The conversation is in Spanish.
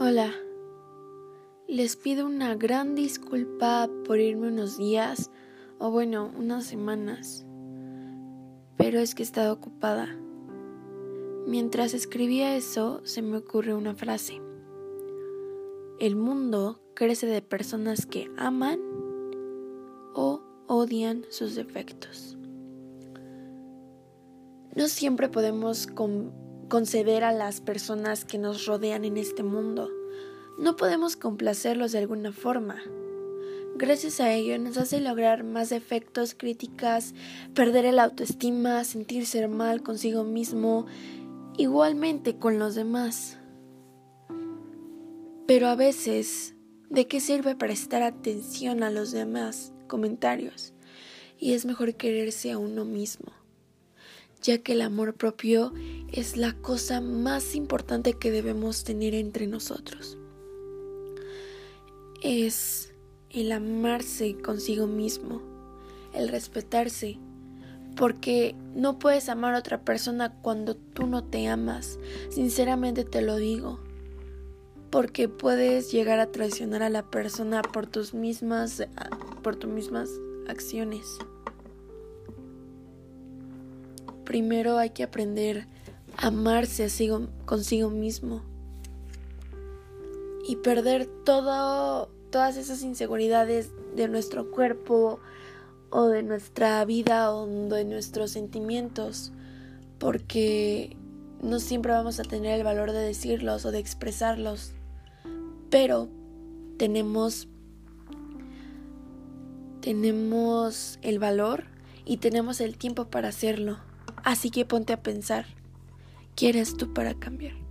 Hola, les pido una gran disculpa por irme unos días, o bueno, unas semanas, pero es que he estado ocupada. Mientras escribía eso, se me ocurre una frase. El mundo crece de personas que aman o odian sus defectos. No siempre podemos conceder a las personas que nos rodean en este mundo. No podemos complacerlos de alguna forma. Gracias a ello nos hace lograr más defectos, críticas, perder el autoestima, sentirse mal consigo mismo, igualmente con los demás. Pero a veces, ¿de qué sirve prestar atención a los demás comentarios? Y es mejor quererse a uno mismo ya que el amor propio es la cosa más importante que debemos tener entre nosotros. Es el amarse consigo mismo, el respetarse, porque no puedes amar a otra persona cuando tú no te amas, sinceramente te lo digo, porque puedes llegar a traicionar a la persona por tus mismas por tus mismas acciones primero hay que aprender a amarse consigo mismo y perder todas esas inseguridades de nuestro cuerpo o de nuestra vida o de nuestros sentimientos, porque no siempre vamos a tener el valor de decirlos o de expresarlos, pero tenemos tenemos el valor y tenemos el tiempo para hacerlo. Así que ponte a pensar, ¿quieres tú para cambiar?